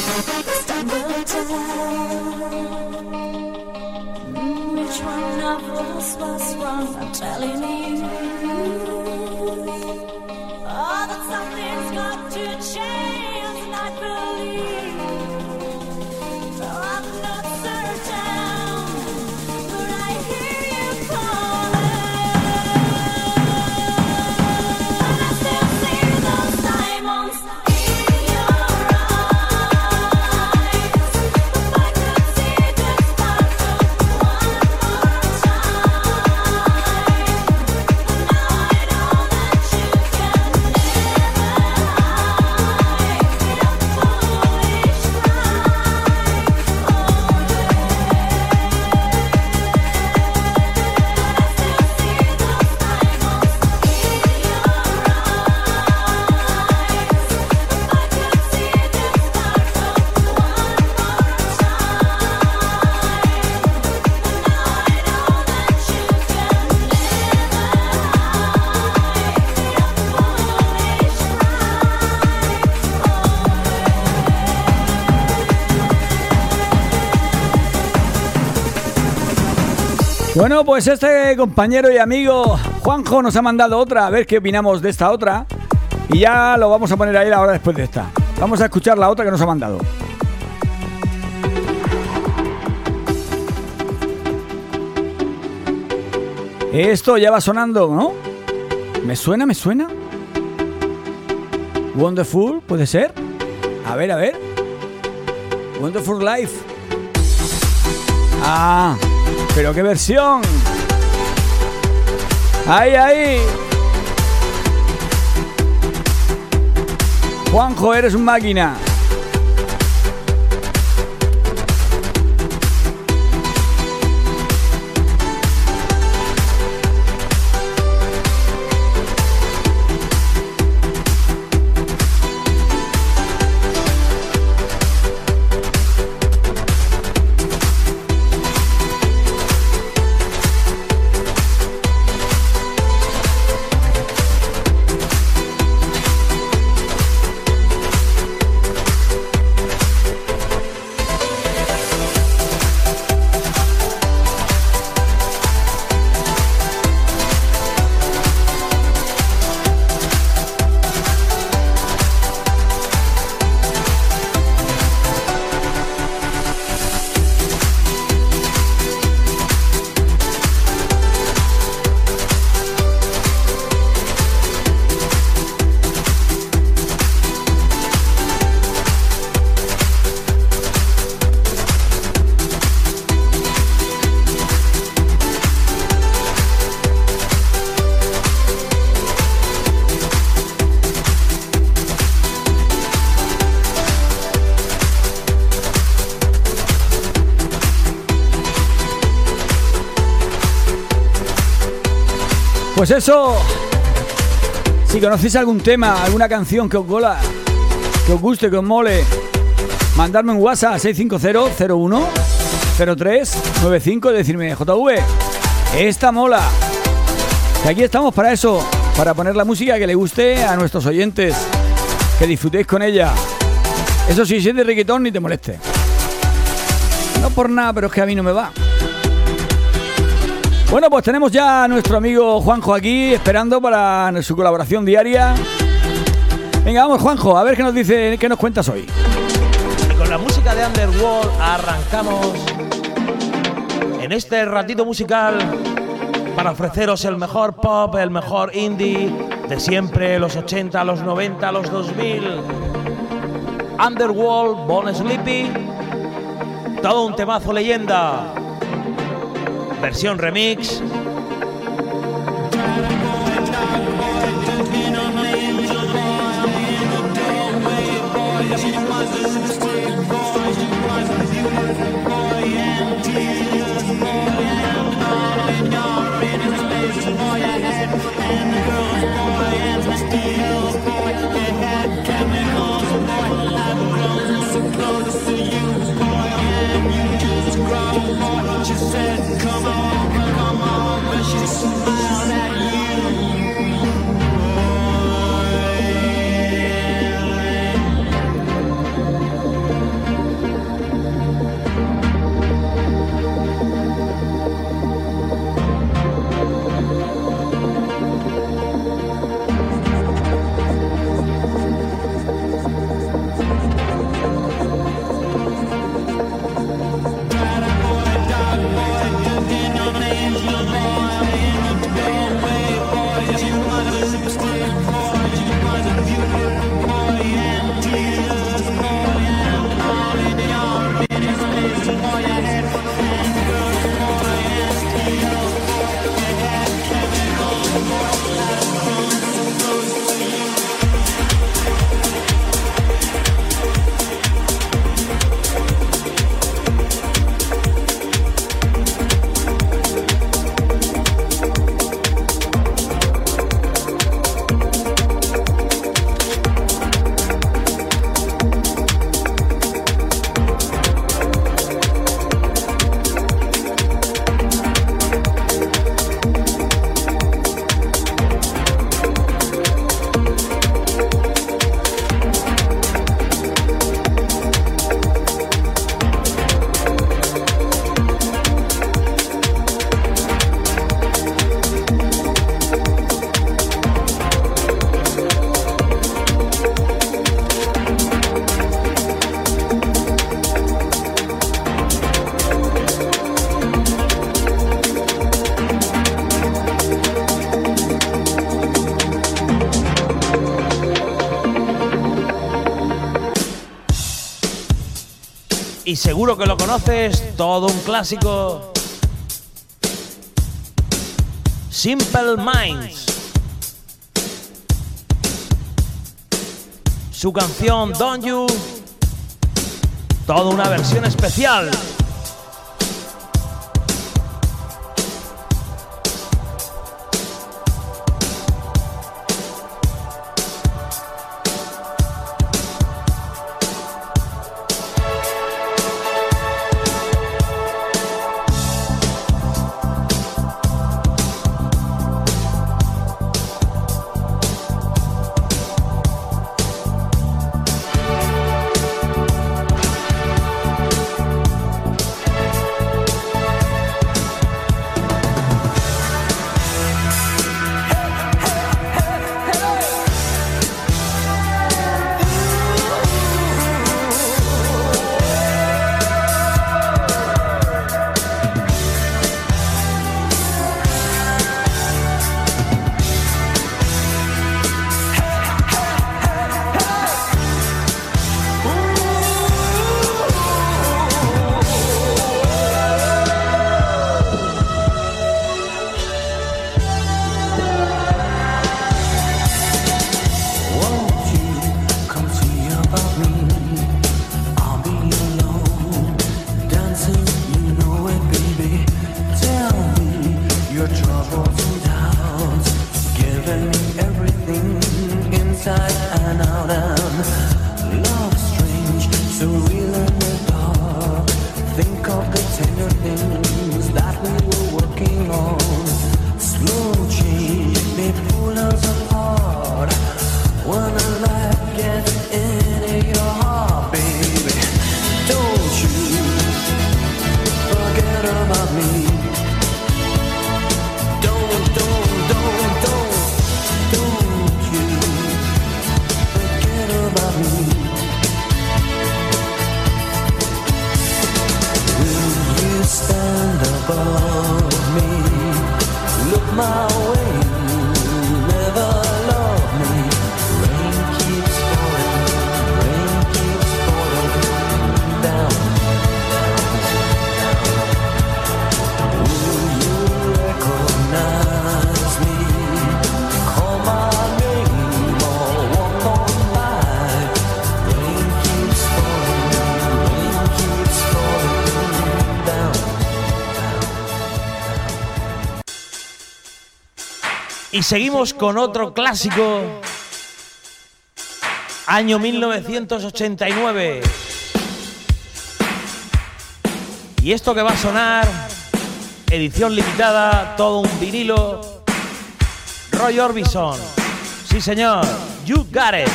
Pues este compañero y amigo Juanjo nos ha mandado otra, a ver qué opinamos de esta otra. Y ya lo vamos a poner ahí ahora después de esta. Vamos a escuchar la otra que nos ha mandado. Esto ya va sonando, ¿no? ¿Me suena? ¿Me suena? Wonderful, ¿puede ser? A ver, a ver. Wonderful Life. Ah, pero qué versión. Ahí, ahí. Juanjo, eres un máquina. Pues eso. Si conocéis algún tema, alguna canción que os gola, que os guste, que os mole, mandarme un WhatsApp a 650 01 03 95 y decirme, JV, esta mola. Y aquí estamos para eso, para poner la música que le guste a nuestros oyentes, que disfrutéis con ella. Eso sí, si es de reggaetón, ni te moleste. No por nada, pero es que a mí no me va. Bueno, pues tenemos ya a nuestro amigo Juanjo aquí esperando para su colaboración diaria. Venga, vamos Juanjo, a ver qué nos dice, qué nos cuentas hoy. Con la música de Underworld arrancamos en este ratito musical para ofreceros el mejor pop, el mejor indie de siempre, los 80, los 90, los 2000. Underworld, Bon Sleepy, todo un temazo leyenda. Versión remix. y seguro que lo conoces, todo un clásico. Simple Minds. Su canción Don't You. Toda una versión especial. Seguimos con otro clásico. Año 1989. Y esto que va a sonar, edición limitada, todo un vinilo. Roy Orbison. Sí, señor. You got it.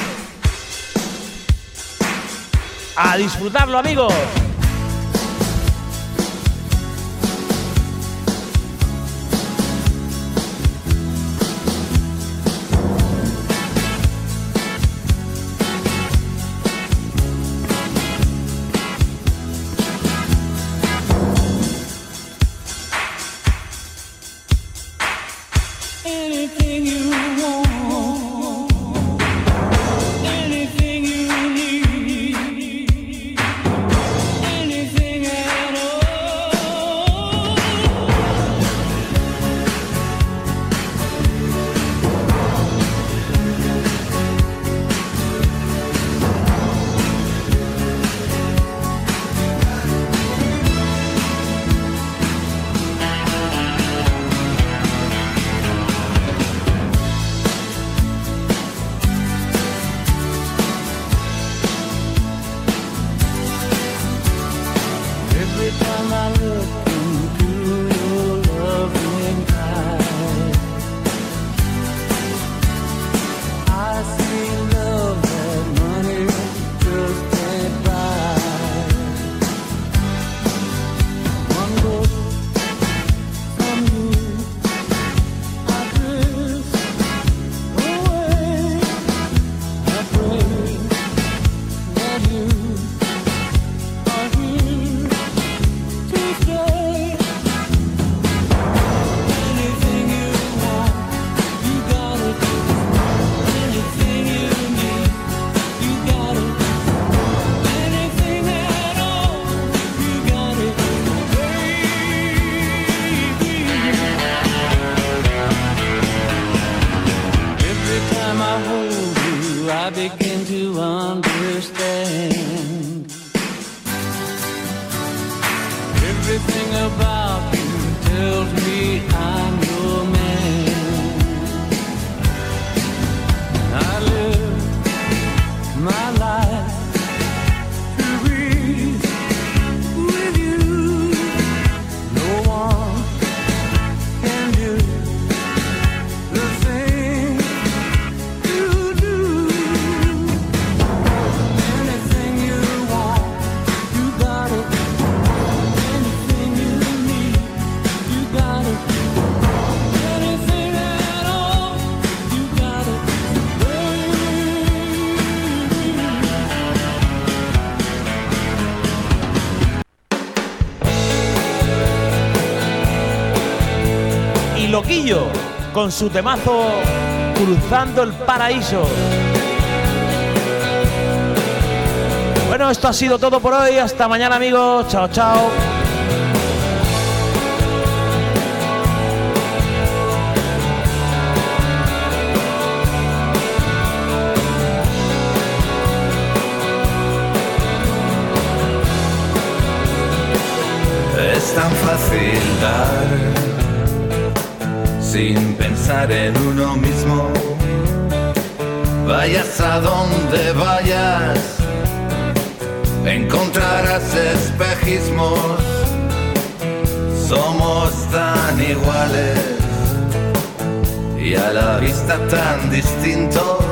A disfrutarlo, amigos. you. Con su temazo Cruzando el Paraíso. Bueno, esto ha sido todo por hoy. Hasta mañana, amigos. Chao, chao. En uno mismo. Vayas a donde vayas, encontrarás espejismos. Somos tan iguales y a la vista tan distintos.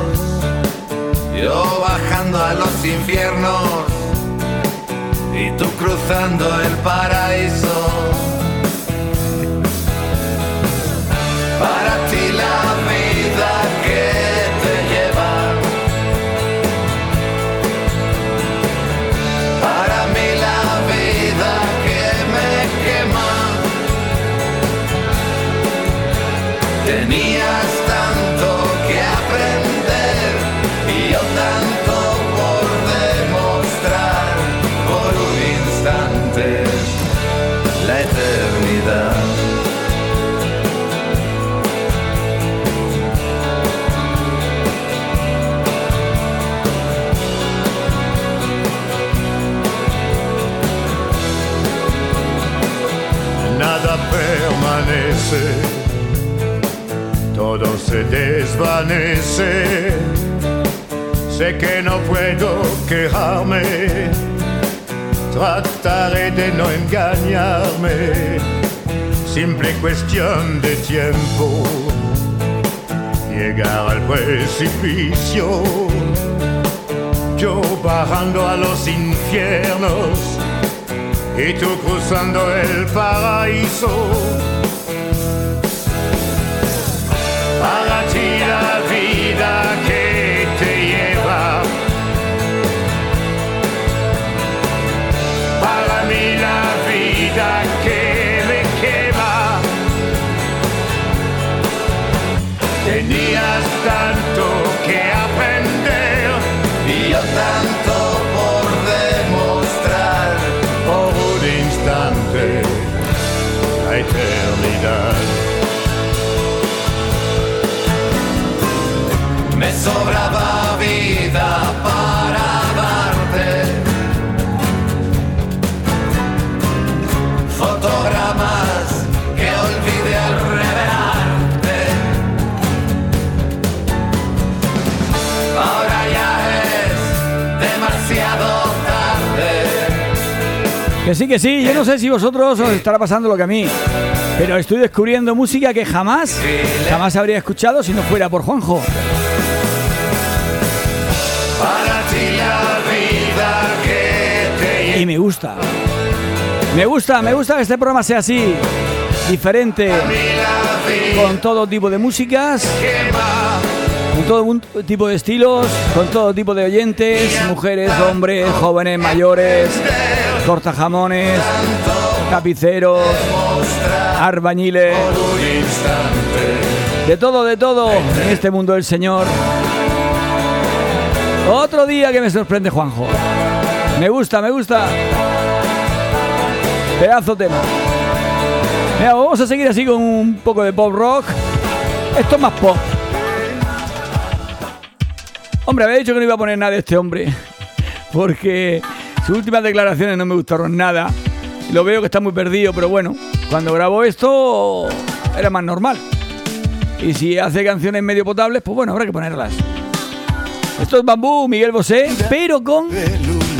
Yo bajando a los infiernos y tú cruzando el paraíso. Todo se desvanece. Sé que no puedo quejarme, trataré de no engañarme, simple cuestión de tiempo, llegar al precipicio, yo bajando a los infiernos. Y tú cruzando el paraíso. Para ti la vida que te lleva. Para mí la vida que sobraba vida para darte fotogramas que olvidé al revelarte. Ahora ya es demasiado tarde. Que sí, que sí. Yo no sé si vosotros os estará pasando lo que a mí. Pero estoy descubriendo música que jamás, jamás habría escuchado si no fuera por Juanjo. Y me gusta. Me gusta, me gusta que este programa sea así. Diferente. Con todo tipo de músicas. Con todo tipo de estilos. Con todo tipo de oyentes. Mujeres, hombres, jóvenes, mayores. Cortajamones. Tapiceros. Arbañiles. De todo, de todo. En este mundo del Señor. Otro día que me sorprende Juanjo. Me gusta, me gusta. Pedazo tema. Mira, vamos a seguir así con un poco de pop rock. Esto es más pop. Hombre, había dicho que no iba a poner nada de este hombre, porque sus últimas declaraciones no me gustaron nada. Lo veo que está muy perdido, pero bueno, cuando grabó esto era más normal. Y si hace canciones medio potables, pues bueno, habrá que ponerlas. Esto es Bambú, Miguel Bosé, pero con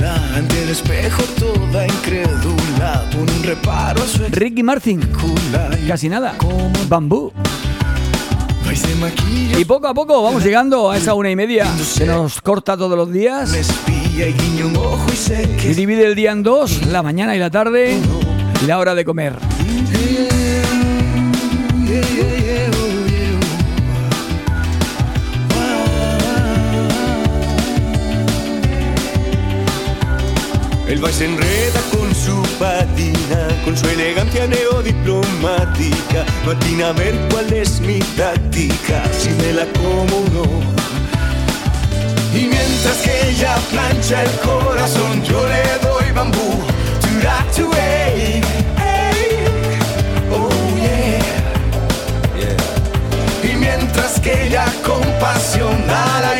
Ante el espejo toda incrédula un reparo a su Ricky Martin. Casi nada. Bambú. y poco a poco vamos llegando a esa una y media que nos corta todos los días. y divide el día en dos, la mañana y la tarde, y la hora de comer. Él va y se enreda con su patina, con su elegancia neodiplomática. Matina a ver cuál es mi táctica, si me la como o no. Y mientras que ella plancha el corazón, yo le doy bambú. To that to hey, hey, oh yeah. Y mientras que ella con pasión da la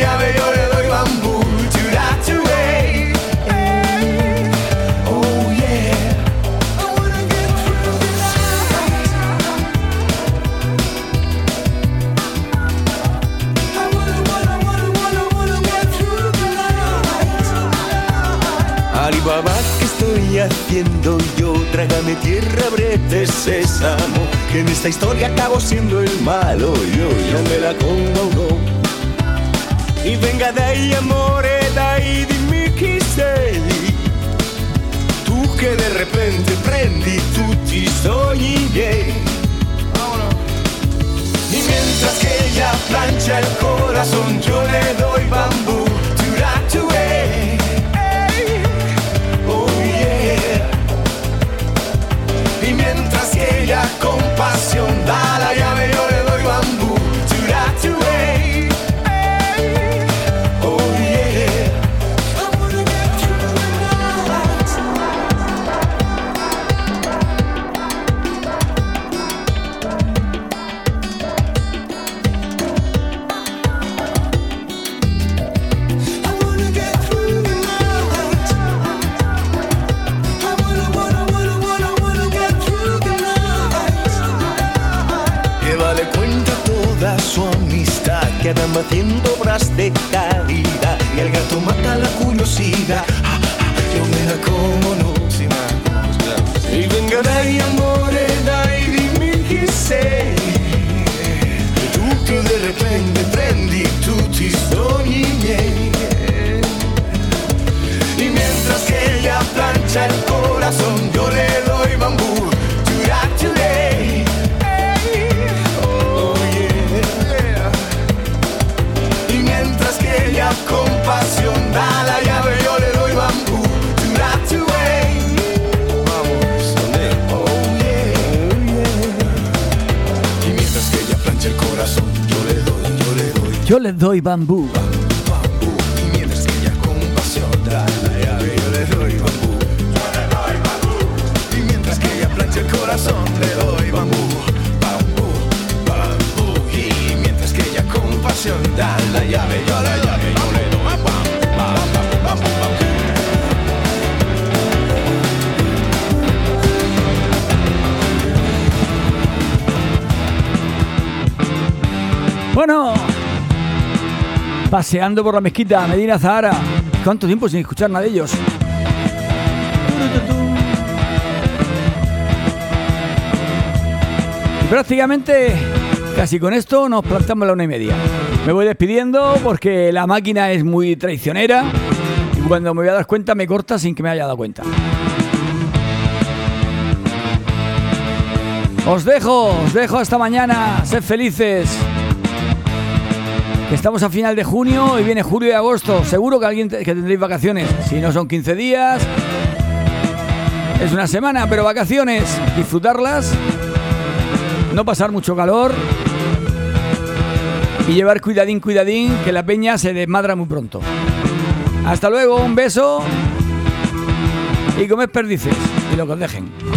haciendo yo? Trágame tierra, brete sésamo Que en esta historia acabo siendo el malo Yo, yo me la como no Y venga de ahí, amore, dai, dimmi chi sei Tu che de repente prendi tutti i sogni miei Y mientras que ella plancha el corazón, yo le doy bambú. De caridad. Y el gato mata Yo le doy bambú. Bueno, paseando por la mezquita Medina Zahara. ¿Cuánto tiempo sin escuchar nada de ellos? Y prácticamente casi con esto nos plantamos la una y media. Me voy despidiendo porque la máquina es muy traicionera y cuando me voy a dar cuenta me corta sin que me haya dado cuenta. Os dejo, os dejo hasta mañana. Sed felices. Estamos a final de junio y viene julio y agosto. Seguro que alguien que tendréis vacaciones. Si no son 15 días, es una semana, pero vacaciones. Disfrutarlas. No pasar mucho calor. Y llevar cuidadín, cuidadín, que la peña se desmadra muy pronto. Hasta luego, un beso. Y comed perdices. Y lo que os dejen.